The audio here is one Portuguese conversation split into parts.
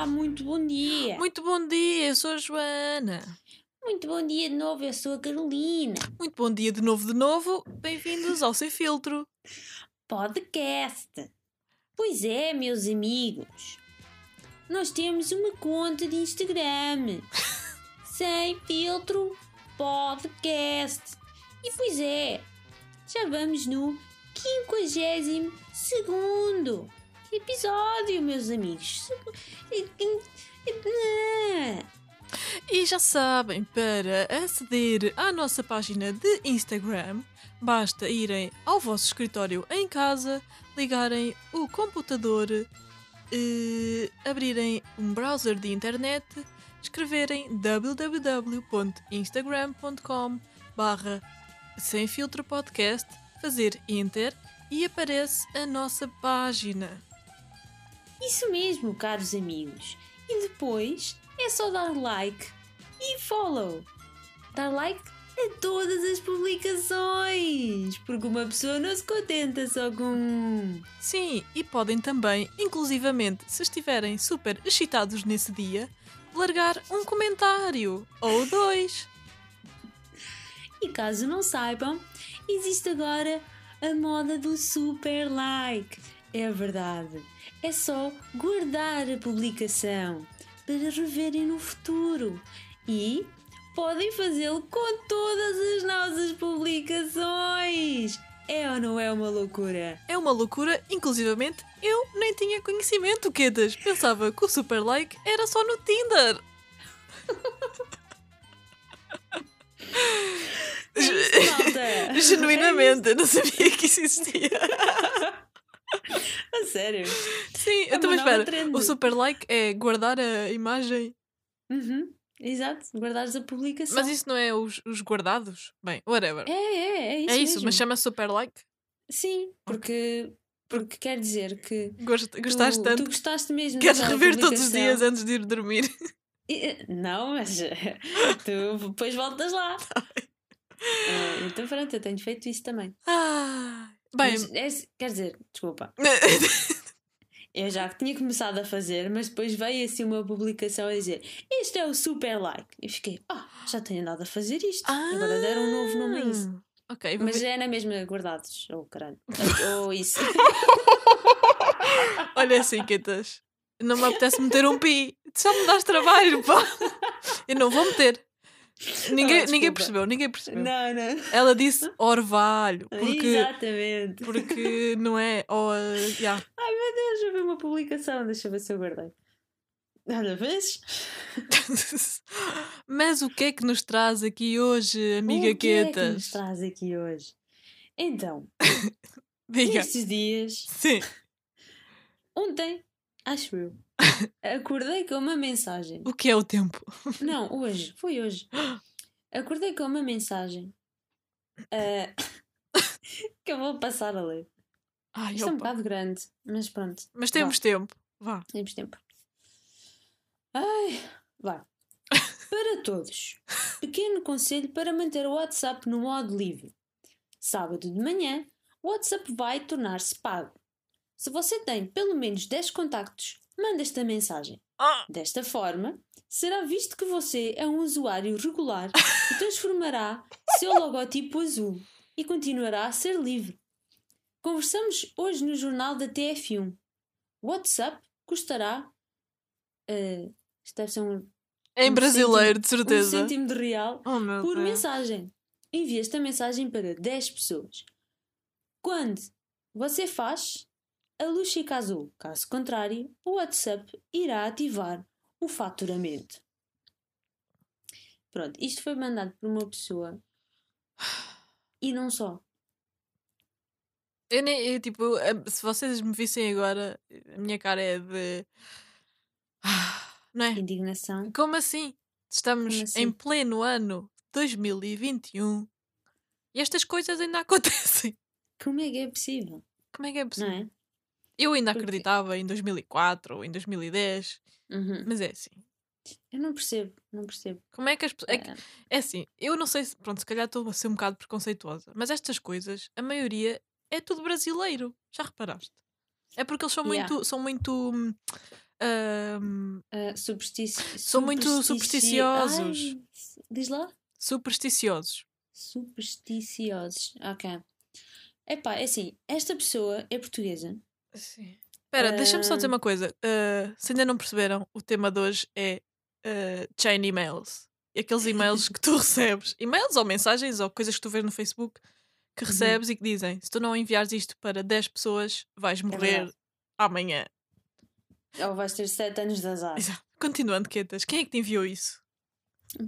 Olá, muito bom dia. Muito bom dia, eu sou a Joana. Muito bom dia de novo, eu sou a Carolina. Muito bom dia de novo, de novo. Bem-vindos ao Sem Filtro. Podcast. Pois é, meus amigos. Nós temos uma conta de Instagram. Sem filtro podcast. E pois é, já vamos no 52 segundo episódio, meus amigos. E já sabem, para aceder à nossa página de Instagram, basta irem ao vosso escritório em casa, ligarem o computador, eh, abrirem um browser de internet, escreverem www.instagram.com barra sem filtro podcast, fazer enter e aparece a nossa página. Isso mesmo, caros amigos. E depois é só dar like e follow. Dar like a todas as publicações, porque uma pessoa não se contenta só com um. Sim, e podem também, inclusivamente, se estiverem super excitados nesse dia, largar um comentário ou dois. E caso não saibam, existe agora a moda do super like. É verdade. É só guardar a publicação para reverem no futuro. E podem fazê-lo com todas as nossas publicações. É ou não é uma loucura? É uma loucura, inclusivamente eu nem tinha conhecimento, Quedas. Pensava que o super like era só no Tinder. Isso, Genuinamente, eu não sabia que isso existia. A sério? Sim, É então uma mas nova espera. trend. O super like é guardar a imagem. Uhum, exato, guardares a publicação. Mas isso não é os, os guardados? Bem, whatever. É, é, é isso. É isso, mesmo. mas chama super like. Sim, porque, porque quer dizer que Gost, gostaste tu, tanto. tu gostaste mesmo Queres rever todos os dias antes de ir dormir? E- Não, mas tu depois voltas lá. Ah, então pronto, eu tenho feito isso também. Ah, bem. Mas é- quer dizer, desculpa, eu já tinha começado a fazer, mas depois veio assim uma publicação a dizer este é o super like. E fiquei, ah, já tenho andado a fazer isto. Agora deram um novo nome a isso. Ah, Ok, Mas ver. é na mesma guardados, ou caralho. Ou isso. Olha assim, Quetas. Não me apetece meter um pi. Só me dás trabalho, pá. Eu não vou meter. Ninguém, Oh, ninguém percebeu, ninguém percebeu. não, não. Ela disse orvalho, porque, Exatamente. porque não é. Oh, yeah. Ai meu Deus, eu ver uma publicação, deixa eu ver se eu guardei. Olha, vês? Mas o que é que nos traz aqui hoje, amiga o que é que nos traz aqui hoje? Então, Diga. nestes dias, Sim. ontem, acho eu, acordei com uma mensagem. O que é o tempo? Não, hoje, foi hoje. Acordei com uma mensagem ah, que eu vou passar a ler. Ai, Isto é um opa. bocado grande, mas pronto. Mas temos tempo. Vá. Temos tempo. Ai, vai. Para todos, pequeno conselho para manter o WhatsApp no modo livre. Sábado de manhã, o WhatsApp vai tornar-se pago. Se você tem pelo menos 10 contactos, manda esta mensagem. Ah, Desta forma, será visto que você é um usuário regular e transformará seu logotipo azul e continuará a ser livre. Conversamos hoje no jornal da TF1. O WhatsApp custará. eh, isto deve ser um, em Um brasileiro, de um certeza. cêntimo de real Oh, por Deus. mensagem. Envie esta mensagem para 10 pessoas. Quando você faz, a luz fica azul. Caso contrário, o WhatsApp irá ativar o faturamento. Pronto, isto foi mandado por uma pessoa. E não só. Eu nem, eu, tipo, eh, se vocês me vissem agora, a minha cara é de. Não é? Indignação. Como assim? Estamos Como assim? em pleno ano 2021 e estas coisas ainda acontecem. Como é que é possível? Como é que é Não possível? é? Eu ainda Porque- acreditava em 2004 ou em 2010, Uhum. mas é assim. Eu não percebo, não percebo. Como é que as pessoas. É, que- Ah, é assim, eu não sei se. Pronto, se calhar estou a ser um bocado preconceituosa, mas estas coisas, a maioria é tudo brasileiro. Já reparaste? É porque eles são Yeah. muito. São muito. hum, ahm, Ah, superstici São muito superstici- supersticiosos. Ai, diz lá? supersticiosos. Supersticiosos. Ok. Epá, é assim, esta pessoa é portuguesa. Sim. Espera, deixa-me só dizer Ah. uma coisa. Ah, se ainda não perceberam, o tema de hoje é ah, chain emails. Aqueles e-mails que tu recebes, e-mails ou mensagens ou coisas que tu vês no Facebook que Uhum. recebes e que dizem: se tu não enviares isto para 10 pessoas, vais morrer É amanhã. Ou vais ter 7 anos de azar. Exato. Continuando, Quetas, quem é que te enviou isso?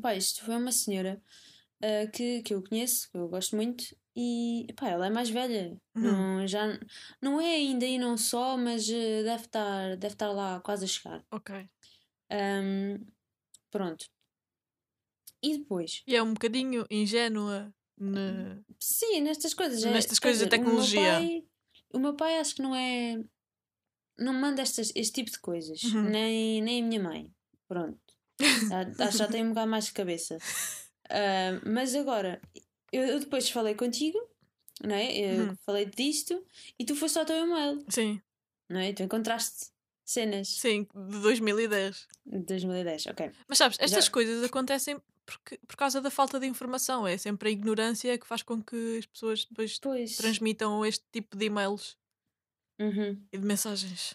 Pá, isto foi uma senhora ah, que, que eu conheço, que eu gosto muito, e pá, ela é mais velha. Uhum. Não, já, não é ainda e não só, mas ah, deve estar, deve estar lá quase a chegar. Ok. Ahm, pronto. E depois? E é um bocadinho ingênua. ne- Sim, nestas coisas. é- Nestas quer coisas da dizer, o meu tecnologia. pai- O meu pai, acho que não é. Não manda estas, este tipo de coisas. Uhum. Nem, nem a minha mãe. Pronto. Acho que já tem um bocado mais de cabeça. Ah, mas agora, eu, eu depois falei contigo, não é? Eu Uhum. falei disto e tu foste ao teu e-mail, Sim, não é? Tu encontraste cenas sim, de 2010. de 2010, ok. Mas sabes, estas Já- coisas acontecem porque, por causa da falta de informação. É sempre a ignorância que faz com que as pessoas depois Pois. transmitam este tipo de e-mails Uhum. e de mensagens.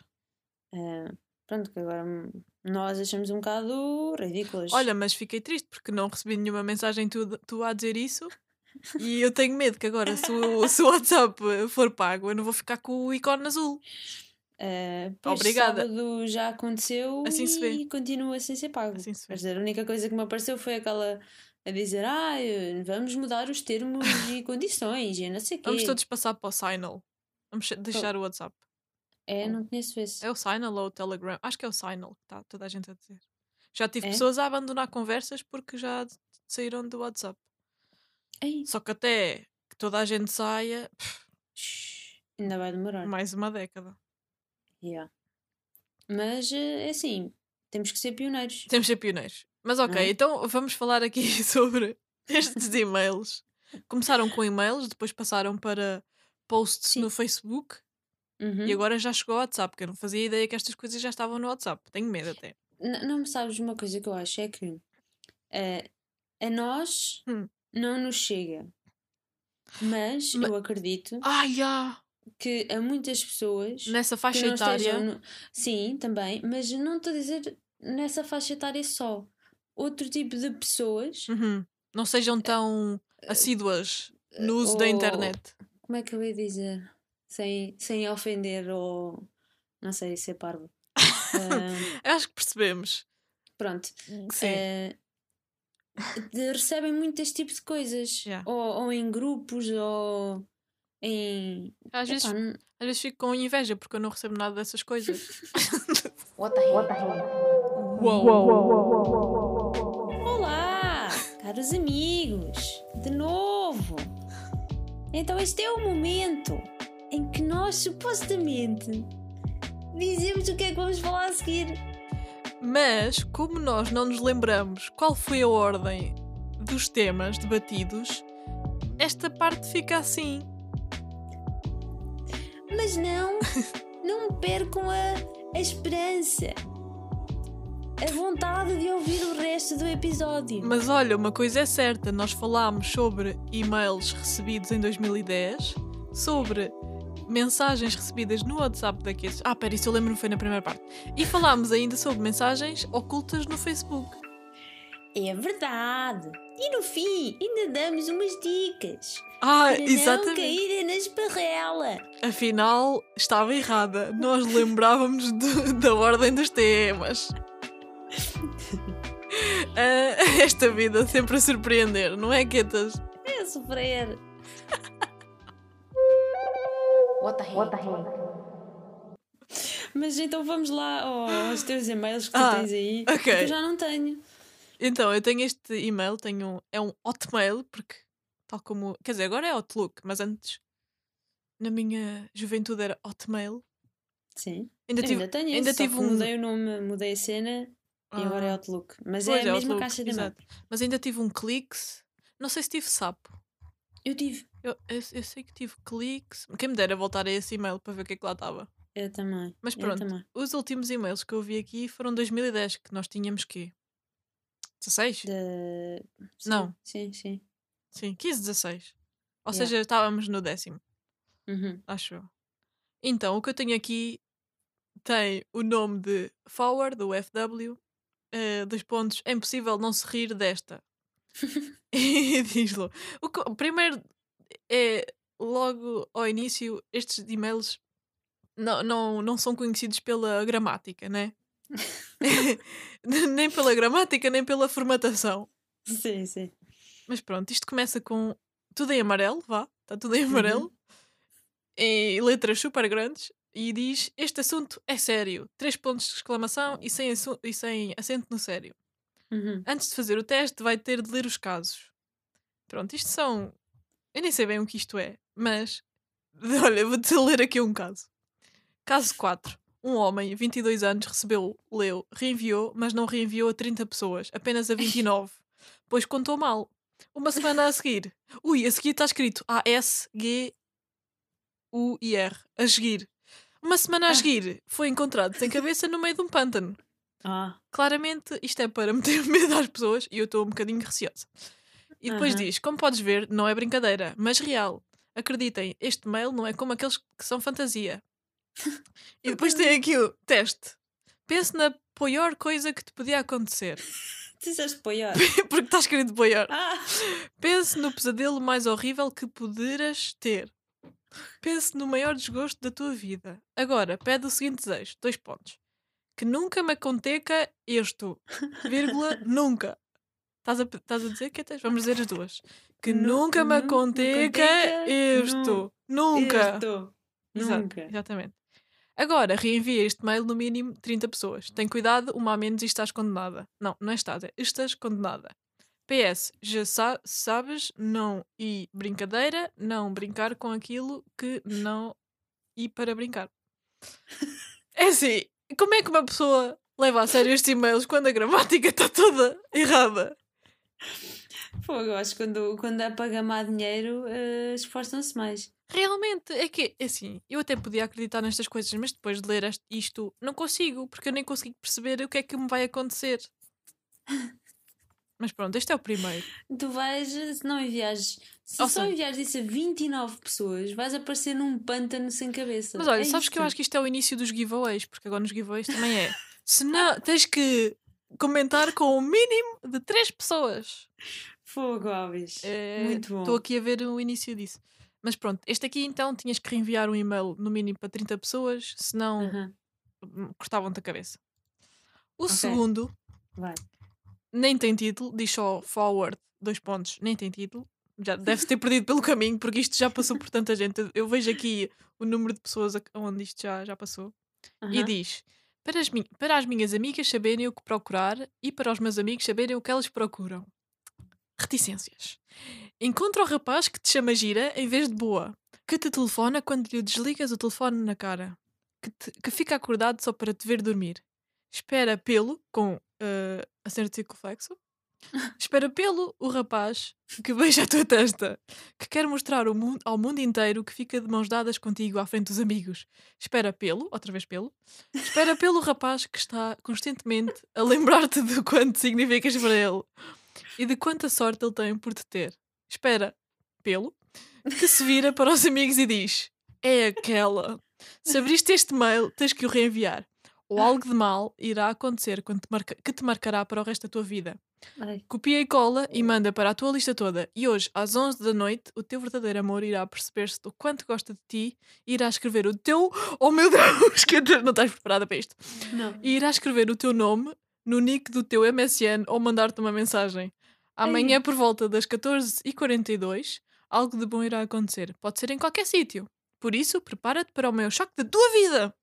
Ah, pronto, que agora nós achamos um bocado ridículas. Olha, mas fiquei triste porque não recebi nenhuma mensagem tu, tu a dizer isso. E eu tenho medo que agora, se o, se o WhatsApp for pago, eu não vou ficar com o ícone azul. Pois, Obrigada. sábado já aconteceu Assim e continua sem ser pago. Assim se dizer, a única coisa que me apareceu foi aquela a dizer ah, vamos mudar os termos e condições e não sei o quê. Vamos todos passar para o Signal. Vamos deixar o WhatsApp. É, não conheço esse. É o Signal ou o Telegram? Acho que é o Signal que está toda a gente a dizer. Já tive É? pessoas a abandonar conversas porque já saíram do WhatsApp. Ei, Só que até que toda a gente saia, ainda vai demorar. mais uma década. Yeah. Mas eh, é assim, temos que ser pioneiros. Temos de ser pioneiros. Mas ok, é? então vamos falar aqui sobre estes e-mails. Começaram com e-mails, depois passaram para posts Sim. no Facebook Uhum. e agora já chegou ao WhatsApp, que eu não fazia ideia que estas coisas já estavam no WhatsApp. Tenho medo até. N- não me sabes uma coisa que eu acho é que eh, a nós Hum. não nos chega. Mas Ma- eu acredito Ai, já! que a muitas pessoas Nessa faixa etária. no- Sim, também, mas não estou a dizer nessa faixa etária só. Outro tipo de pessoas, Uhum. Não sejam tão assíduas no uso da ou- internet. como é que eu ia dizer? Sem, sem ofender ou não sei, ser parvo. Ah, Acho que percebemos. pronto. Sim. Eh, de- recebem muito este tipo de coisas. Yeah. Ou, ou em grupos, ou em. Às vezes, Epá, n- às vezes fico com inveja porque eu não recebo nada dessas coisas. What the hell? Uou! Olá, caros amigos, de novo. Então, este é o momento em que nós supostamente dizemos o que é que vamos falar a seguir. Mas, como nós não nos lembramos qual foi a ordem dos temas debatidos, esta parte fica assim. Mas não, não percam a, a esperança, a vontade de ouvir o resto do episódio. Mas olha, uma coisa é certa: nós falámos sobre e-mails recebidos em 2010, sobre mensagens recebidas no WhatsApp daqueles. Ah, pera, isso eu lembro-me foi na primeira parte. E falámos ainda sobre mensagens ocultas no Facebook. É verdade. E no fim, ainda damos umas dicas Ah, para não exatamente. caírem na esparrela. Afinal, estava errada. Nós lembrávamos do- da ordem dos temas. Ah, esta vida sempre a surpreender, não é, Quetas? É sofrer. What the hell? What the hell? Mas então vamos lá aos teus e-mails que tu Ah, tens aí. ok. que eu já não tenho. Então, eu tenho este e-mail, tenho, é um Hotmail, porque tal como. Quer dizer, agora é Outlook, mas antes, na minha juventude, era Hotmail. Sim. Ainda tive, ainda tenho ainda tive um. mudei o nome, mudei a cena e agora é Ah, Outlook. Mas pois, é a mesma Outlook, caixa de e-mail. Mas ainda tive um Clix. Não sei se tive Sapo. Eu tive. Eu, eu, eu sei que tive Clix. Quem me dera voltar a esse e-mail para ver o que é que lá estava. Eu também. Mas pronto. também. Os últimos e-mails que eu vi aqui foram 2010, que nós tínhamos quê? 16? De- sim, Não. Sim, sim. Sim, 15, 16. Ou Yeah. seja, estávamos no décimo, Uhum. acho eu. Então, o que eu tenho aqui tem o nome de Forward, do FW, eh, dois pontos, é impossível não se rir desta. e diz-lo. Primeiro, é logo ao início, estes e-mails não, não, não são conhecidos pela gramática, né? nem pela gramática, nem pela formatação. Sim, sim. Mas pronto, isto começa com tudo em amarelo, vá, está tudo em amarelo, em letras super grandes, e diz: Este assunto é sério. Três pontos de exclamação e sem, e sem acento no sério. Uhum. Antes de fazer o teste, vai ter de ler os casos. Pronto, isto são. Eu nem sei bem o que isto é, mas. Olha, vou-te ler aqui um caso. Caso 4. Um homem, 22 anos, recebeu, leu, reenviou, mas não reenviou a 30 pessoas, apenas a 29. pois contou mal. Uma semana a seguir. Ui, a seguir está escrito A-S-G-U-I-R. A seguir. Uma semana a Ah. seguir foi encontrado sem cabeça no meio de um pântano. Ah, Claramente isto é para meter medo às pessoas e eu estou um bocadinho receosa. E depois Aham. diz: Como podes ver, não é brincadeira, mas real. Acreditem, este mail não é como aqueles que são fantasia. e depois tem aqui o teste. Pense na pior coisa que te podia acontecer. tu disseste apoiar. Porque está escrito pior. Ah, Pense no pesadelo mais horrível que poderás ter. Pense no maior desgosto da tua vida. Agora, pede o seguinte desejo: dois pontos. Que nunca me aconteça isto. Vírgula, nunca. Estás a, estás a dizer que tens? Vamos dizer as duas. Que Nu- nunca me aconteça isto. Nunca. Isto. Exato, Nunca. exatamente. Agora, reenvia este mail no mínimo 30 pessoas. Tem cuidado, uma a menos e estás condenada. Não, não é estás, é estás condenada. PS, já sa- sabes, não e brincadeira, não brincar com aquilo que não e para brincar. É assim, como é que uma pessoa leva a sério estes e-mails quando a gramática está toda errada? Fogo, eu acho que quando, quando é para gamar dinheiro, eh, esforçam-se mais. Realmente, é que, é assim, eu até podia acreditar nestas coisas, mas depois de ler isto, não consigo, porque eu nem consigo perceber o que é que me vai acontecer. Mas pronto, este é o primeiro. Tu vais, se não enviares, se Ou só seja- enviares isso a 29 pessoas, vais aparecer num pântano sem cabeça. Mas olha, É sabes que eu isto. acho que isto é o início dos giveaways, porque agora nos giveaways também é. Se não, tens que comentar com o mínimo de três pessoas. Fogo, Alves. É, Muito bom. Estou aqui a ver o início disso. Mas pronto, este aqui então tinhas que reenviar um e-mail no mínimo para 30 pessoas, senão Aham, hum, cortavam-te a cabeça. O Ok. segundo Vai. nem tem título, diz só forward, dois pontos, nem tem título. Já deve ter perdido pelo caminho, porque isto já passou por tanta gente. Eu- vejo aqui o número de pessoas onde isto já, já passou. E Aham. diz: para as, para as minhas amigas saberem o que procurar e para os meus amigos saberem o que elas procuram. Reticências. Encontra o rapaz que te chama gira em vez de boa, que te telefona quando lhe desligas o telefone na cara, que, te- que fica acordado só para te ver dormir. Espera pelo, com eh, acento circunflexo. Espera pelo o rapaz que beija a tua testa, que quer mostrar ao mundo, ao mundo inteiro que fica de mãos dadas contigo à frente dos amigos. Espera pelo, outra vez pelo, espera pelo rapaz que está constantemente a lembrar-te de quanto significas para ele e de quanta sorte ele tem por te ter. Espera pelo, que se vira para os amigos e diz: É aquela. Se abriste este mail, tens que o reenviar. Ou algo de mal irá acontecer quando te marca- que te marcará para o resto da tua vida. Ai, Copia e cola e manda para a tua lista toda. E hoje, às 11 da noite, o teu verdadeiro amor irá perceber-se do quanto gosta de ti e irá escrever o teu. Oh meu Deus, que não estás preparada para isto. não. E irá escrever o teu nome no nick do teu MSN ou mandar-te uma mensagem. Amanhã, por volta das 14h42, algo de bom irá acontecer. Pode ser em qualquer sítio. Por isso, prepara-te para o maior choque da tua vida.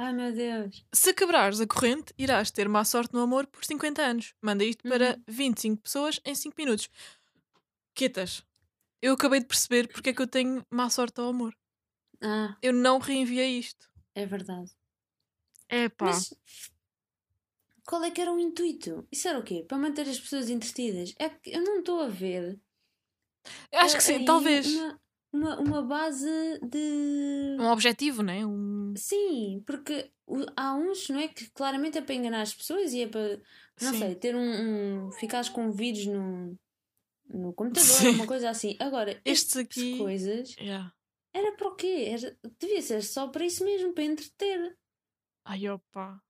Ai meu Deus. Se quebrares a corrente, irás ter má sorte no amor por 50 anos. Manda isto para Uhum. 25 pessoas em 5 minutos. Quietas. Eu acabei de perceber porque é que eu tenho má sorte ao amor. Ah, Eu não reenviei isto. é verdade. É pá. Mas qual é que era o intuito? Isso era o quê? Para manter as pessoas entretidas? É que eu não estou a ver. Acho que sim, aí talvez. uma- uma, uma base de. Um objetivo, né? Um... Sim, porque há uns, não é? Que claramente é para enganar as pessoas e é para, não Sim. sei, ter um. um ficares com vírus no, no computador, Sim. uma coisa assim. Agora, Estes estas aqui- coisas Yeah. era para o quê? Era, devia ser só para isso mesmo, para entreter. Ai, opa.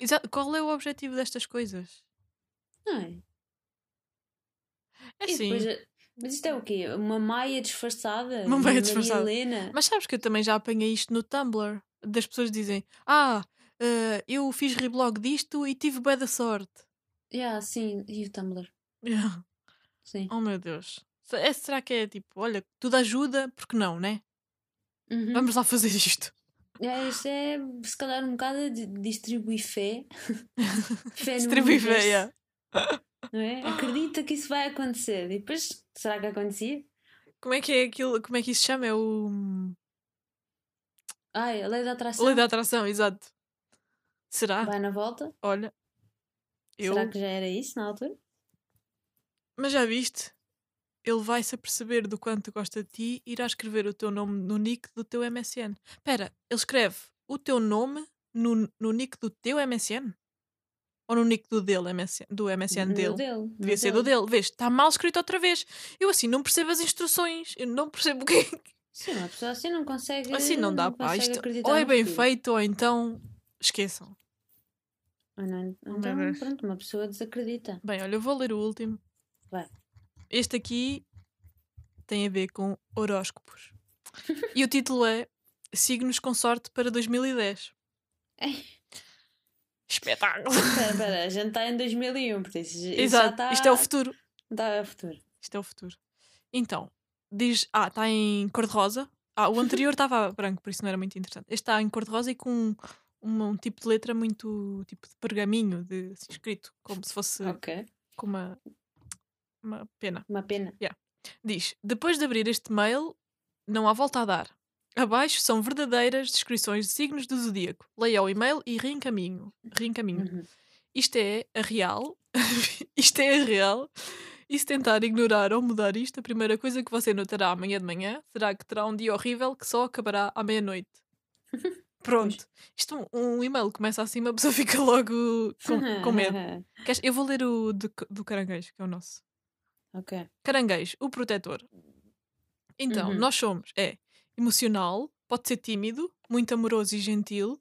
Exa- Qual é o objetivo destas coisas? Não é? É E assim. depois, mas isto é o quê? Uma maia disfarçada? Uma maia disfarçada. Helena? Mas sabes que eu também já apanhei isto no Tumblr. Das pessoas dizem: Ah, eh, eu fiz reblog disto e tive bué da sorte. Yeah, sim, e o Tumblr? Yeah. Sim. Oh meu Deus. É- será que é tipo, olha, tudo ajuda, porque não, né? Uhum. Vamos lá fazer isto. É, isto é se calhar um bocado de distribuir fé. fé Distribuir fé, yeah. Não é? Acredita que isso vai acontecer. E depois, será que acontecia? Como é que é aquilo? Como é que isso se chama? É o. Ai, a lei da atração Lei da atração, exato. Será? vai na volta. Olha. Eu. Será que já era isso na altura? Mas já viste? Ele vai se aperceber do quanto gosta de ti e irá escrever o teu nome no nick do teu MSN. Espera, ele escreve o teu nome no, no nick do teu MSN? Ou no nick do dele, MSN, do MSN No dele? dele, Devia ser do dele. Vês, está mal escrito outra vez. Eu assim não percebo as instruções. Eu não percebo o que é. Sim, uma pessoa assim não consegue. Assim não dá, pá. consegue Isto ou é bem feito ou então esqueçam. Ou não- meu Então, pronto, uma pessoa desacredita. Bem, olha, eu vou ler o último. Vai. Este aqui tem a ver com horóscopos. e o título é Signos com sorte para 2010. Espetáculo! Espera, espera, a gente está em 2001, por isso. Exato, está- isto é o futuro. Está é o futuro. Isto é o futuro. Então, diz. Ah, está em cor-de-rosa. Ah, o anterior estava branco, por isso não era muito interessante. Este está em cor-de-rosa e com um, um, tipo de letra muito. tipo de pergaminho, de, assim, escrito, como se fosse Ok. com uma. uma pena. Uma pena. Diz: Depois de abrir este mail, não há volta a dar. Abaixo são verdadeiras descrições de signos do zodíaco. Leia o e-mail e reencaminho. reencaminho. Uhum. Isto é a real. isto é a real. E se tentar ignorar ou mudar isto, a primeira coisa que você notará amanhã de manhã será que terá um dia horrível que só acabará à meia-noite. Pronto. Isto, um, um e-mail começa assim, uma pessoa fica logo com, com medo. Eu vou ler o do, do caranguejo, que é o nosso. ok. Caranguejo, o protetor. Então, Uhum. nós somos, é emocional, pode ser tímido, muito amoroso e gentil,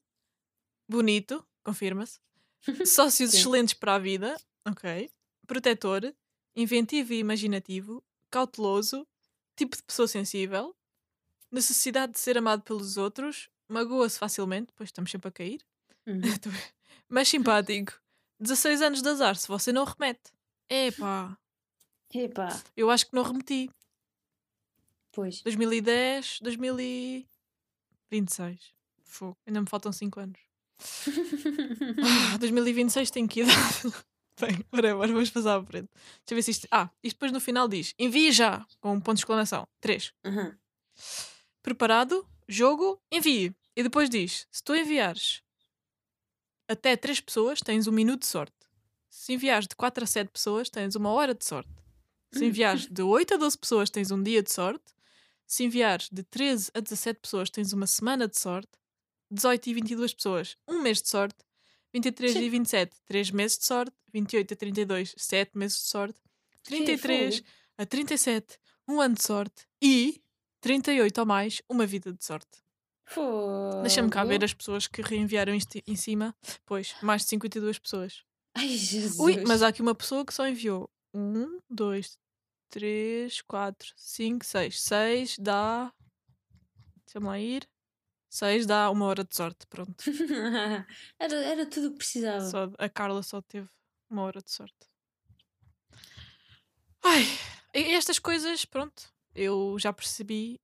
bonito, confirma-se, sócios excelentes para a vida, ok, protetor, inventivo e imaginativo, cauteloso, tipo de pessoa sensível, necessidade de ser amado pelos outros, magoa-se facilmente, pois estamos sempre a cair, Uhum. mas simpático, 16 anos de azar se você não remete. Epá, Epá, eu acho que não remeti. Pois. 2010, 2026. Fogo. Ainda me faltam 5 anos. Ah, 2026 tem que idade. Bem, whatever, vamos passar à frente. Deixa eu ver se isto. Ah, isto depois no final diz: envie já! Com um ponto de exclamação. 3. Uhum. Preparado? Jogo? Envie. E depois diz: se tu enviares até 3 pessoas, tens um minuto de sorte. Se enviares de 4 a 7 pessoas, tens uma hora de sorte. Se enviares de 8 a 12 pessoas, tens um dia de sorte. Se enviares de 13 a 17 pessoas, tens uma semana de sorte. 18 e 22 pessoas, um mês de sorte. 23 e 27, 3 meses de sorte. 28 a 32, 7 meses de sorte. 33 fogo. a 37, um ano de sorte. E 38 ou mais, uma vida de sorte. Deixa-me cá ver as pessoas que reenviaram isto em cima. Pois, mais de 52 pessoas. Ai, Jesus. Ui, mas há aqui uma pessoa que só enviou. Um, dois, três, quatro, cinco, seis. Seis dá. Deixa-me lá ir. Seis dá uma hora de sorte. Pronto. era, era tudo o que precisava. Só- a Carla só teve uma hora de sorte. Ai, estas coisas, pronto. Eu já percebi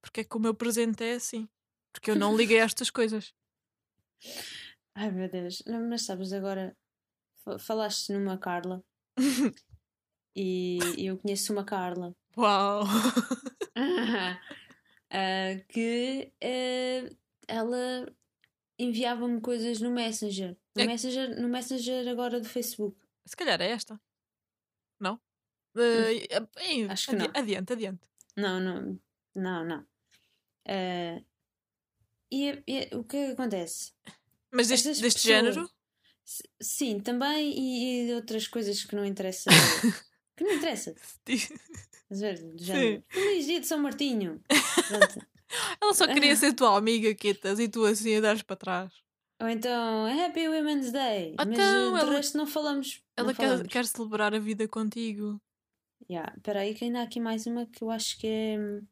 porque é que o meu presente é assim. Porque eu não liguei a estas coisas. Ai, meu Deus. Mas sabes, agora fa- falaste numa Carla e eu conheço uma Carla Uau! ah, que ah, ela enviava-me coisas no Messenger. No, É- Messenger. no Messenger agora do Facebook. Se calhar é esta. Não? Eh, eh, Acho que adi- não. Adiante, adiante. Não, não. Não, não. Ah, e, e o que é acontece? Mas deste, deste pessoas- género? Sim, também e, e outras coisas que não interessa. que não interessa. Do género. Feliz dia de São Martinho. Pronto. Ela só queria Ah. ser tua amiga, Quetas, e tu assim a dares para trás. Ou então Happy Women's Day. mas Então, de ela- resto não falamos. Ela não quer, falamos. quer celebrar a vida contigo. Yeah. Espera aí que ainda há aqui mais uma que eu acho que é hum,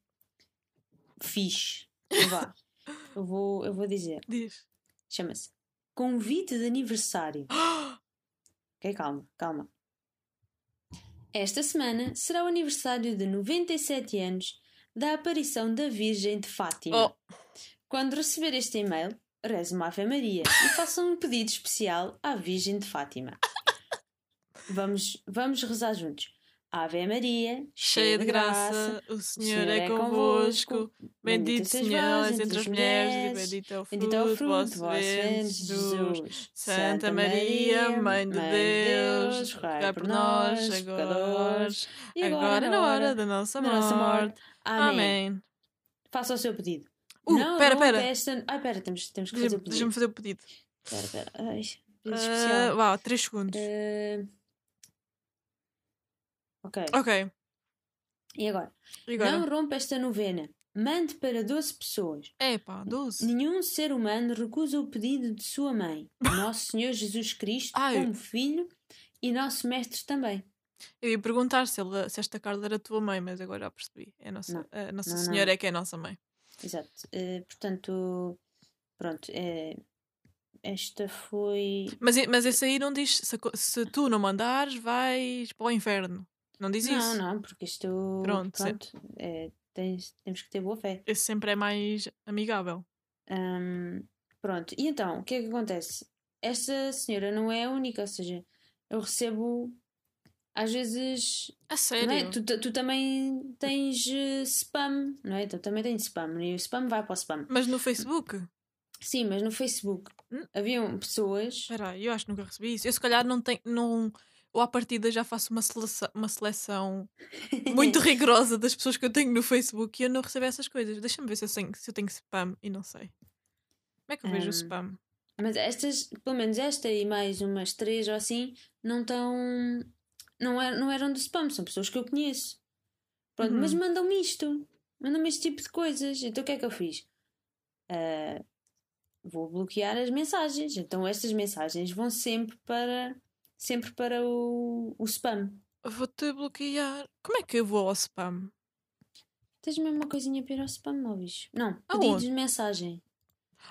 fixe. Vá. eu, vou, eu vou dizer. Diz. Chama-se Convite de Aniversário. Ok, calma, calma. Esta semana será o aniversário de 97 anos da aparição da Virgem de Fátima. Oh. Quando receber este e-mail, reze uma Ave Maria e faça um pedido especial à Virgem de Fátima. Vamos, vamos rezar juntos. Ave Maria, Cheia de graça, o Senhor é convosco. Bendito sois entre as mulheres, e bendito é o Bendito é o fruto do vosso ventre, Jesus. Santa Maria, Mãe de Deus, rogai por nós, agora, pecadores, agora na hora da nossa morte. Amém. Faça o seu pedido. Uh, não, pera, pera. Ai, pera, temos, temos que fazer o pedido. deixa-me fazer o pedido. Pera, pera. Ai, Ah, especial. vá, 3 segundos. Eh, Ok. Ok. E agora? E agora? Não rompa esta novena. Mande para 12 pessoas. Epá, 12. Nenhum ser humano recusa o pedido de sua mãe, Nosso Senhor Jesus Cristo, Ai. como filho e nosso mestre também. Eu ia perguntar se, ela, se esta Carla era tua mãe, mas agora já percebi. É a nossa, Não. a nossa Não, não. Senhora é que é a nossa mãe. Exato. Eh, portanto, pronto. eh, esta foi. Mas, mas esse aí não diz se, se tu não mandares, vais para o inferno. Não diz Não, isso. não, porque isto. Pronto, Pronto. eh, tens- temos que ter boa fé. Esse sempre é mais amigável. Ahm, pronto. E então, o que é que acontece? Esta senhora não é a única, ou seja, eu recebo. Às vezes A Não sério? é? tu, tu- também tens eh, spam, não é? Tu também tens spam e o spam vai para o spam. Mas no Facebook? Sim, mas no Facebook Hum? haviam pessoas. Espera eu acho que nunca recebi isso. Eu se calhar não tenho. Não, ou à partida já faço uma seleção, uma seleção muito rigorosa das pessoas que eu tenho no Facebook e eu não recebo essas coisas. Deixa-me ver se eu, tenho, se eu tenho spam e não sei. Como é que eu vejo o Hum. spam? Mas estas, pelo menos esta e mais umas três ou assim, não estão. Não, er, não eram do spam, são pessoas que eu conheço. Pronto, Uhum. mas mandam-me isto. Mandam-me este tipo de coisas. Então o que é que eu fiz? Ah, vou bloquear as mensagens. Então estas mensagens vão sempre para. Sempre para o, o spam. Vou-te bloquear. Como é que eu vou ao spam? Tens mesmo uma coisinha para ir ao spam, não, bicho? Não, Aonde? pedidos de mensagem.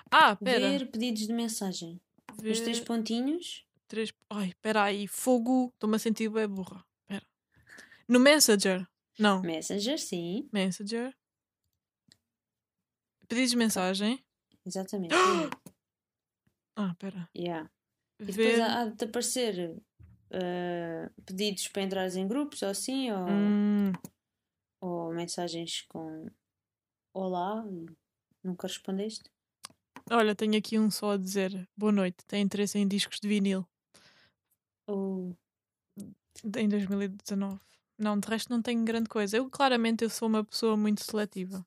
Ah, pera. Ver pedidos de mensagem. Os três Ver pontinhos. três. Ai, espera aí. Fogo. Estou-me a sentir bem burra. Espera. No Messenger. Não. Messenger, sim. Messenger. Pedidos de mensagem. Exatamente. Ah, espera. yeah. E depois Ver. há há de aparecer eh, pedidos para entrares em grupos ou assim, ou, Hum, ou mensagens com Olá, e nunca respondeste. olha, tenho aqui um só a dizer. Boa noite. Tem interesse em discos de vinil. Ou Em 2019. Não, de resto não tenho grande coisa. Eu claramente eu sou uma pessoa muito seletiva.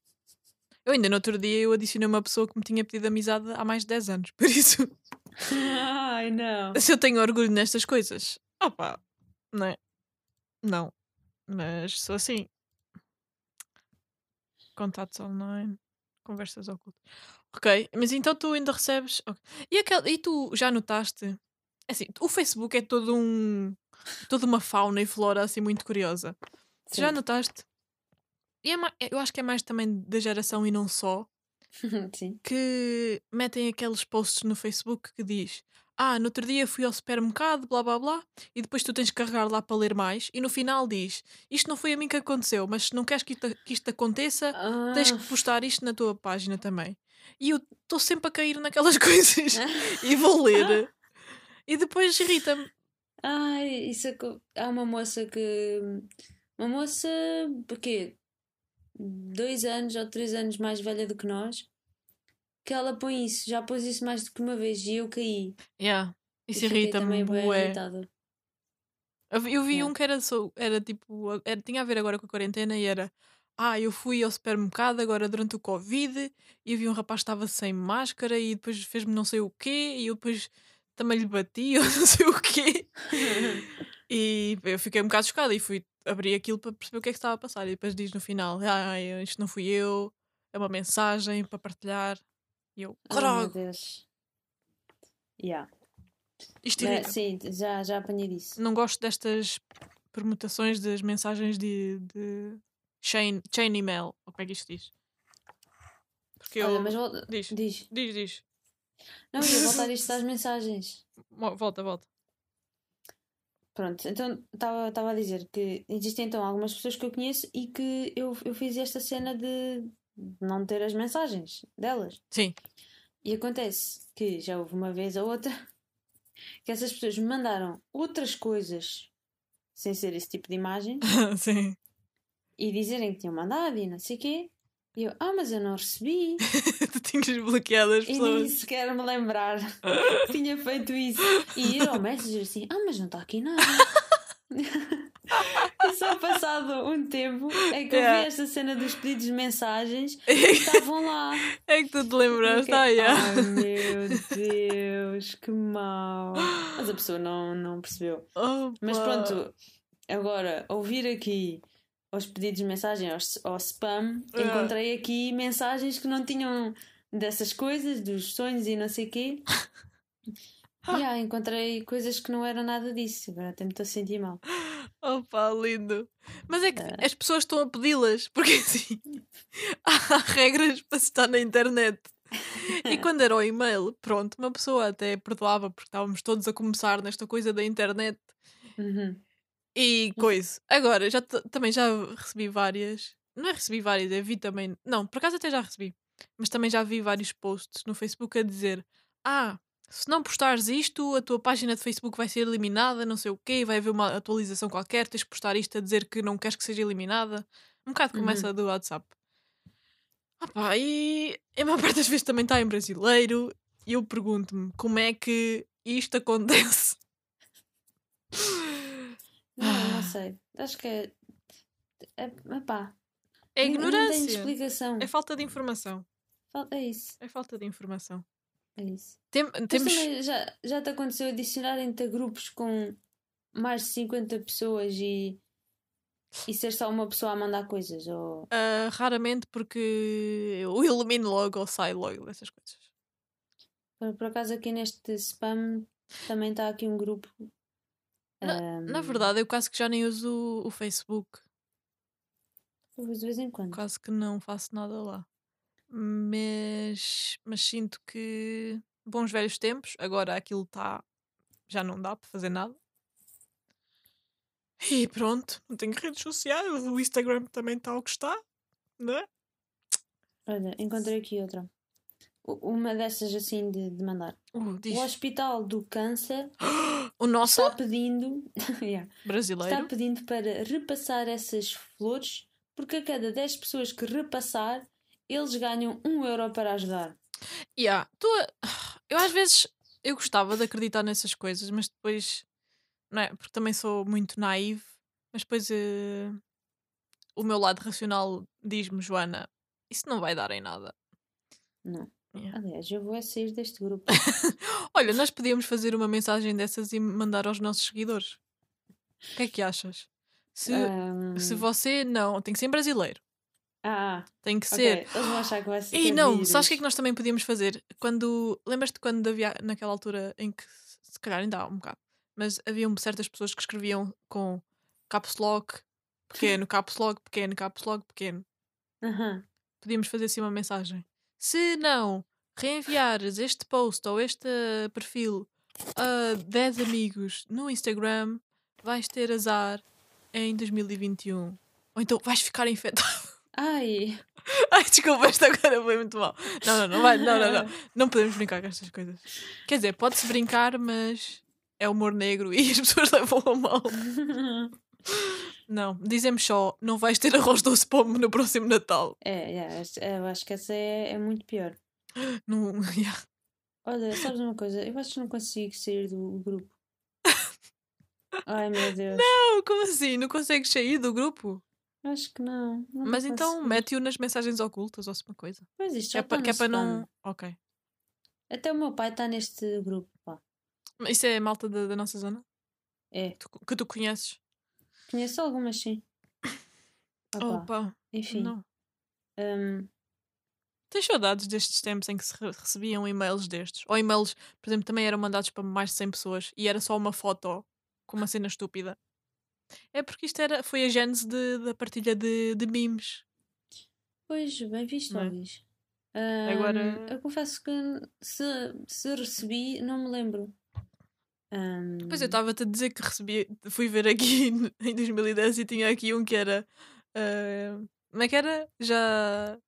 Eu ainda no outro dia eu adicionei uma pessoa que me tinha pedido amizade há mais de 10 anos. Por isso, Ai não. se eu tenho orgulho nestas coisas, opá, não é? Não. Mas sou assim. Contatos online, conversas ocultas. Ok, mas então tu ainda recebes. ok. E, aquel, e tu já notaste? É Assim, o Facebook é todo um. toda uma fauna e flora assim muito curiosa. Tu já Sim. notaste? E é ma- eu acho que é mais também da geração e não só Sim. que metem aqueles posts no Facebook que diz ah, no outro dia fui ao supermercado, blá blá blá, e depois tu tens que carregar lá para ler mais, e no final diz isto não foi a mim que aconteceu, mas se não queres que isto, que isto aconteça, tens Ah. que postar isto na tua página também. E eu estou sempre a cair naquelas coisas e vou ler, e depois irrita-me. Ai, isso é há uma moça que. Uma moça, porque dois anos ou três anos mais velha do que nós, que ela põe isso, já pôs isso mais do que uma vez e eu caí. Yeah. Isso irrita-me, bué irritada. Eu vi, vi Yeah. um que era, só, era tipo, era, tinha a ver agora com a quarentena e era Ah, eu fui ao supermercado agora durante o Covid e havia um rapaz que estava sem máscara e depois fez-me não sei o quê e eu depois também lhe bati ou não sei o quê. E eu fiquei um bocado chocada e fui abrir aquilo para perceber o que é que estava a passar. E depois diz no final: Ah, isto não fui eu, é uma mensagem para partilhar. E eu, meu caralho, Deus. Yeah. isto irrita. sim, já, já apanhei disso. Não gosto destas permutações das mensagens de, de chain, chain email. Ou como é que isto diz? Porque eu. Olha, mas volta. Diz. Diz. Diz, diz. Não, eu ia voltar isto às mensagens. Volta, volta. Pronto, então estava a dizer que existem então algumas pessoas que eu conheço e que eu, eu fiz esta cena de não ter as mensagens delas. Sim. E acontece que já houve uma vez ou outra que essas pessoas me mandaram outras coisas sem ser esse tipo de imagem Sim. e dizerem que tinham mandado e não sei o quê. E eu, ah, mas eu não recebi. tu tinhas bloqueado as E nem pessoas. sequer me lembrar que tinha feito isso. E ir ao Messenger assim, ah, mas não está aqui nada. e só passado um tempo é que eu Yeah. vi esta cena dos pedidos de mensagens e estavam lá. É que tu te lembraste, Eu ah, yeah. Ai meu Deus, que mau. Mas a pessoa não, não percebeu. Mas pronto, agora, ouvir aqui os pedidos de mensagem, aos- ao spam, Ah. encontrei aqui mensagens que não tinham dessas coisas, dos sonhos e não sei o quê. E ah, encontrei coisas que não eram nada disso. Agora até me estou a sentir mal. Opa, lindo. Mas é que Ah. as pessoas estão a pedi-las, porque assim há regras para se estar na internet. E quando era o e-mail, pronto, uma pessoa até perdoava porque estávamos todos a começar nesta coisa da internet Uhum. E coisa. Agora, já também já recebi várias. Não é recebi várias, é vi também. Não, por acaso até já recebi. Mas também já vi vários posts no Facebook a dizer: Ah, se não postares isto, a tua página de Facebook vai ser eliminada, não sei o quê, vai haver uma atualização qualquer, tens que postar isto a dizer que não queres que seja eliminada. Um bocado como Uhum. essa do WhatsApp. Ah pá, e a maior parte das vezes também está em brasileiro e eu pergunto-me como é que isto acontece. Não, Ah. não sei. Acho que é. É, epá, É não- Não tem ignorância. explicação. É falta de informação. É isso. É falta de informação. É isso. Tem- temos. já, já te aconteceu adicionarem-te a grupos com mais de 50 pessoas e, e ser só uma pessoa a mandar coisas? Ou... ah, raramente porque eu elimino logo ou saio logo dessas coisas. Por, por acaso aqui neste spam também está aqui um grupo. Na ahm, verdade, eu quase que já nem uso o, Facebook. eu uso de vez em quando. Quase que não faço nada lá. Mas, mas sinto que bons velhos tempos, agora aquilo está. Já não dá para fazer nada. E pronto, não tenho redes sociais, o Instagram também está o que está, não é? Olha, encontrei aqui outra. Uma dessas assim de, de mandar. Uh. O Hospital do Câncer O nosso está pedindo. Yeah. brasileiro. Está pedindo para repassar essas flores, porque a cada 10 pessoas que repassar, eles ganham 1 euro para ajudar. Yeah, tu, eu às vezes eu gostava de acreditar nessas coisas, mas depois não é? Porque também sou muito naive, mas depois eh, o meu lado racional diz-me, Joana, isso não vai dar em nada. Não. Yeah. Aliás, eu vou é sair deste grupo. Olha, nós podíamos fazer uma mensagem dessas e mandar aos nossos seguidores. O que é que achas? Se, Ahm, se você não, tem que ser brasileiro, Ah, tem que ok. ser. Eles vão achar que vai ser. E não, vírus. sabes o que é que nós também podíamos fazer? Quando. Lembras-te quando havia naquela altura em que se calhar ainda há um bocado, mas haviam certas pessoas que escreviam com caps lock, pequeno, caps lock, pequeno, caps lock, pequeno. Podíamos fazer assim uma mensagem. Se não reenviares este post ou este perfil a 10 amigos no Instagram, vais ter azar em 2021. Ou então vais ficar infectado. Ai, Ai, desculpa, esta agora foi muito mal. Não, não, não vai. Não, não, não. Não podemos brincar com estas coisas. Quer dizer, pode-se brincar, mas é humor negro e as pessoas levam a mal. Não, dizemos só, não vais ter arroz doce pombo no próximo Natal. é, yeah, esta- eu acho que essa é, é muito pior. Não, yeah. Olha, sabes uma coisa? Eu acho que não consigo sair do grupo. Ai meu Deus. Não, como assim? Não consegues sair do grupo? Acho que não. não Mas então mete-o nas mensagens ocultas ou assim uma coisa. Pois isto já é para que é para não. Ok. Até o meu pai está neste grupo, pá. Mas Isso é a malta da, da nossa zona? É. Tu- que tu conheces? Conheço algumas, sim. Opa, Opa, enfim. não. hum, Tens saudades destes tempos em que se re- recebiam e-mails destes? Ou e-mails, por exemplo, também eram mandados para mais de 100 pessoas e era só uma foto com uma cena estúpida. É porque isto era, foi a gênese de- da partilha de, de memes. pois, bem visto, Não é? Luís. Hum, Agora- Eu confesso que se, se recebi, não me lembro. Hum, Pois eu estava-te a dizer que recebi, fui ver aqui em 2010 e tinha aqui um que era. ah, como é que era? Já.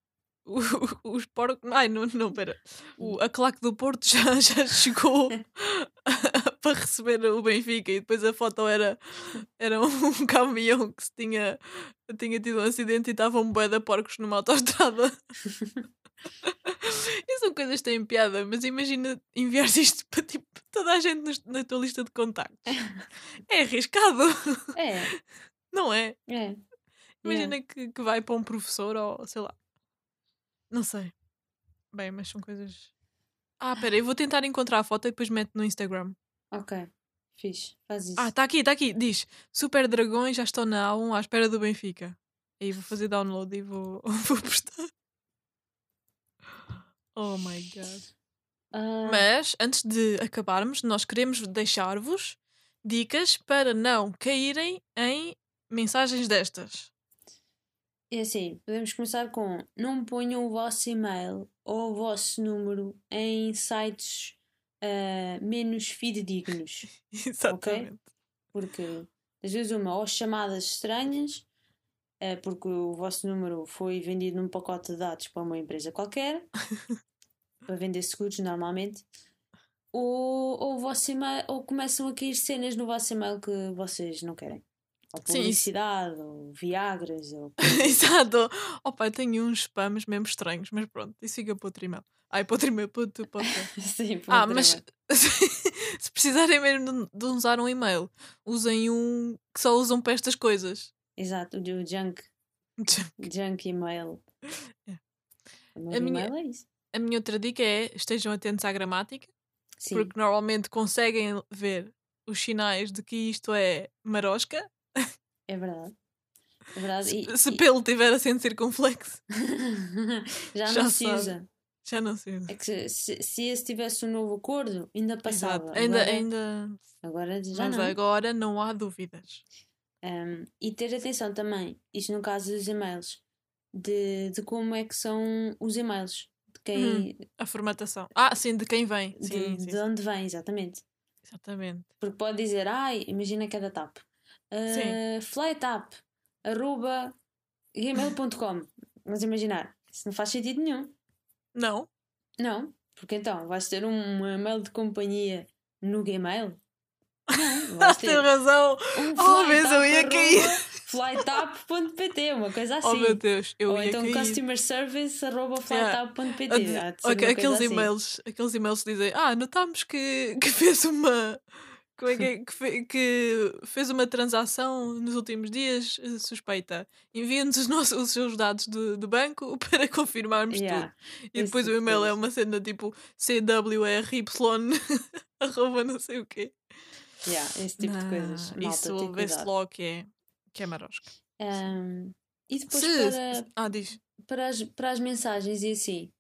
o- o- os porcos. Ai, não, não, pera. O, a claque do Porto já, já chegou para receber o Benfica e depois a foto era, era um caminhão que se tinha, tinha tido um acidente e estavam um bué de porcos numa autoestrada. E são coisas que têm piada, mas imagina enviar isto para tipo, toda a gente nos- na tua lista de contactos. É arriscado, É, não é? é. Imagina que, que vai para um professor ou sei lá. Não sei. Bem, mas são coisas. Ah, pera, eu vou tentar encontrar a foto e depois meto no Instagram. Ok, fixe, faz isso. Ah, está aqui, está aqui. Diz: Super Dragões já estão na A1 à espera do Benfica. Aí vou fazer download e vou, vou postar. Oh my god. Ah, Mas antes de acabarmos, nós queremos deixar-vos dicas para não caírem em mensagens destas. É assim, podemos começar com não ponham o vosso e-mail ou o vosso número em sites ah, menos fidedignos. Exatamente. Porque às vezes uma ou chamadas estranhas, eh, porque o vosso número foi vendido num pacote de dados para uma empresa qualquer, para vender seguros normalmente, ou, ou, o vosso email, ou começam a cair cenas no vosso e-mail que vocês não querem. Ou Sim, publicidade, ou Viagras, ou Exato. Opa, eu tenho uns spams mesmo estranhos, mas pronto, isso fica para outro e-mail. Ai, para e-mail, para outro podcast. Sim, por Ah, mas se precisarem mesmo de- de usar um e-mail, usem um que só usam para estas coisas. Exato, o junk, junk email. É. O A minha- é. A minha outra dica é estejam atentos à gramática, Sim, porque normalmente conseguem ver os sinais de que isto é marosca. é verdade. É verdade. Se, E- se e- pelo tiver acento circunflexo, já, Já não se sabe. Já não sei. É que se, se, se esse tivesse um novo acordo, ainda passava. Exato. Ainda, agora, ainda. agora já Mas não. agora não há dúvidas. Um, e ter atenção também, isto no caso dos e-mails, de, de como é que são os e-mails, de quem, A formatação. Ah, sim, de quem vem. de, Sim, sim, de onde vem, exatamente. Exatamente. Porque pode dizer, ai, imagina que é da TAP. Uh, flytap, arroba, gmail.com. Mas imaginar, isso não faz sentido nenhum. Não? Não, porque então vais ter um e-mail de companhia no Gmail? Não, vais ter Tem razão. um Oh, mas eu ia cair. flytap.pt, uma coisa assim. Oh meu Deus, eu Ou ia então cair. customer service arroba flytap.pt. Uma aqueles assim. e-mails, aqueles e-mails dizem, ah, notámos que, que fez uma como é que, é? que, fe- que fez uma transação nos últimos dias eh, suspeita. Envia-nos os, nossos, os seus dados de, de banco para confirmarmos Yeah, tudo. E esse depois o de e-mail é uma cena tipo CWRY arroba não sei o quê. yeah, esse tipo de coisas. Não, Malta, Isso vê-se logo que é, que é marosca. Ahm, e depois Se- para, Ah, diz. para, as, para as mensagens e assim,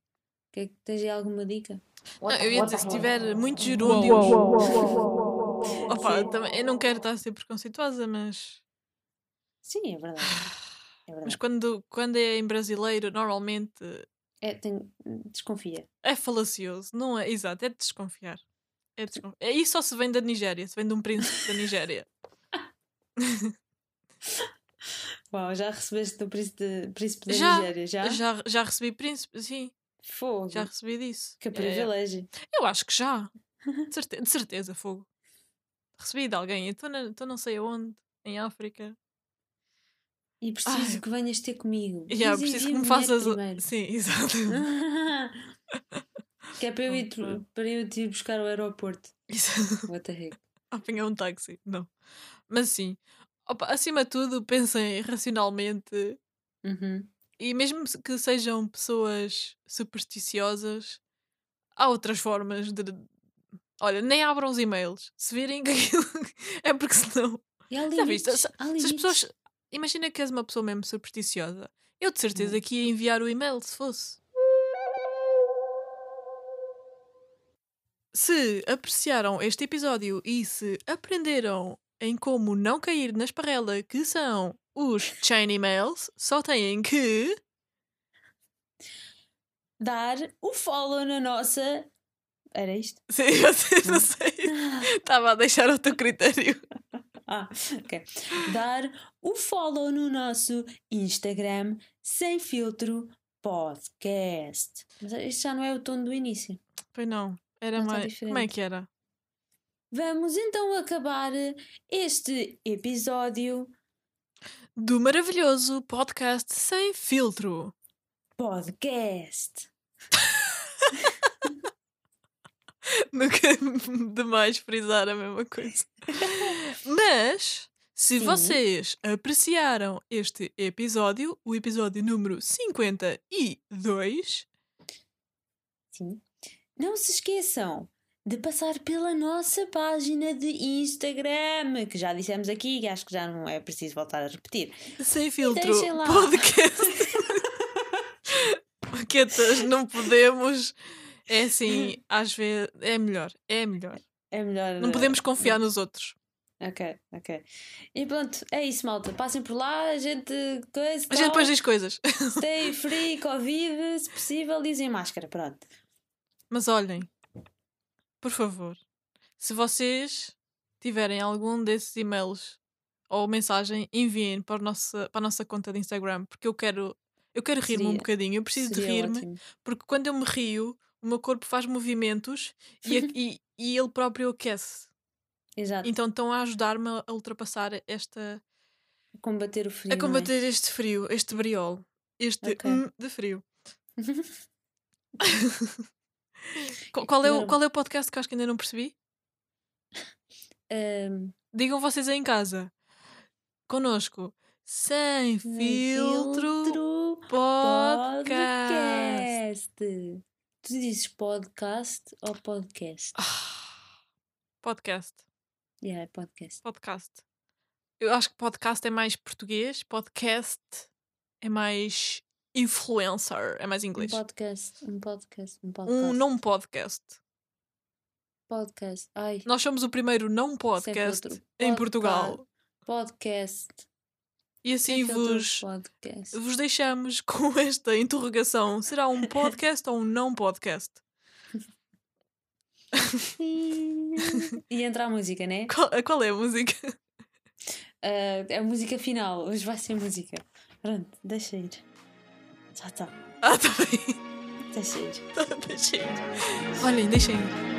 que é tens aí alguma dica? Não, eu ia dizer, se tiver muitos gerúndios. Opa, Sim. também, eu não quero estar a ser preconceituosa, mas. Sim, é verdade. É Mas verdade. quando, quando é em brasileiro, normalmente É, tem- desconfia. é falacioso, não é? Exato, é de desconfiar. É, de é só se vem da Nigéria, se vem de um príncipe da Nigéria. Uau, já recebeste do príncipe, de, príncipe da Já, Nigéria? Já? Já, já recebi príncipe, sim, Fogo. já recebi disso. Que É, privilégio. eu acho que já. De certeza, de certeza, fogo. Recebi de alguém, então não, sei aonde, em África. E preciso Ai. que venhas ter comigo. Já, Mas preciso que envia-me me faças. o- primeiro. Sim, exato. que é para eu, ir, para eu te ir buscar ao aeroporto. Isso. What the heck? Apanhar um táxi, não. Mas sim, Opa, acima de tudo, pensem racionalmente Uhum. e mesmo que sejam pessoas supersticiosas, há outras formas de. Olha, nem abram os e-mails. Se virem que aquilo é porque senão. Já viste? Se, se as pessoas. Imagina que és uma pessoa mesmo supersticiosa. Eu de certeza Hum. que ia enviar o e-mail se fosse. Se apreciaram este episódio e se aprenderam em como não cair na esparrela que são os chain emails, só têm que. Dar o follow na nossa. Era isto? Sim, eu sei, não sei. Estava a deixar ao teu critério. Ah, ok. Dar o follow no nosso Instagram sem filtro podcast. Mas este já não é o tom do início. Pois não, era Ah, tá mais. Como é que era? Vamos então acabar este episódio Do maravilhoso podcast sem filtro. podcast. Nunca demais frisar a mesma coisa. Mas, se Sim. vocês apreciaram este episódio, o episódio número 52, Sim. Não se esqueçam de passar pela nossa página de Instagram, que já dissemos aqui, que acho que já não é preciso voltar a repetir. sem filtro podcast. Paquetas, não podemos. É assim, às vezes. É melhor, é melhor. É melhor. Não podemos confiar nos outros. Ok, ok. E pronto, é isso, malta. Passem por lá, a gente. Coisa, A gente depois diz coisas. Stay free, Covid, se possível, usem máscara. Pronto. Mas olhem, por favor, se vocês tiverem algum desses e-mails ou mensagem, enviem para a nossa, para a nossa conta de Instagram, porque eu quero, eu quero rir-me um bocadinho, eu preciso de rir-me, porque quando eu me rio, o meu corpo faz movimentos e, a- e, e ele próprio aquece. Exato. Então estão a ajudar-me a ultrapassar esta. Combater o frio. a é? combater este frio, este briol, este Ok. hum de frio. Qual- é o, qual é o podcast que acho que ainda não percebi? Ahm, Digam vocês aí em casa. Conosco. Sem filtro, filtro podcast. podcast. Tu dizes podcast ou podcast? Ah, podcast. Yeah, é podcast. Podcast. Eu acho que podcast é mais português, podcast é mais influencer, é mais Um inglês. podcast. Um podcast. Um podcast. Um não podcast. Podcast. Ai, Nós somos o primeiro não podcast filtro. em Podca- Portugal. podcast. E assim filtro vos, vos deixamos com esta interrogação: será um podcast ou um não podcast? e entra a música, né? Qual, qual é a música? Ah, a música final. Hoje vai ser música. Pronto, deixa ir. Já está. Ah, tá bem. Deixa ir. Deixem ir. Olhem, deixem ir.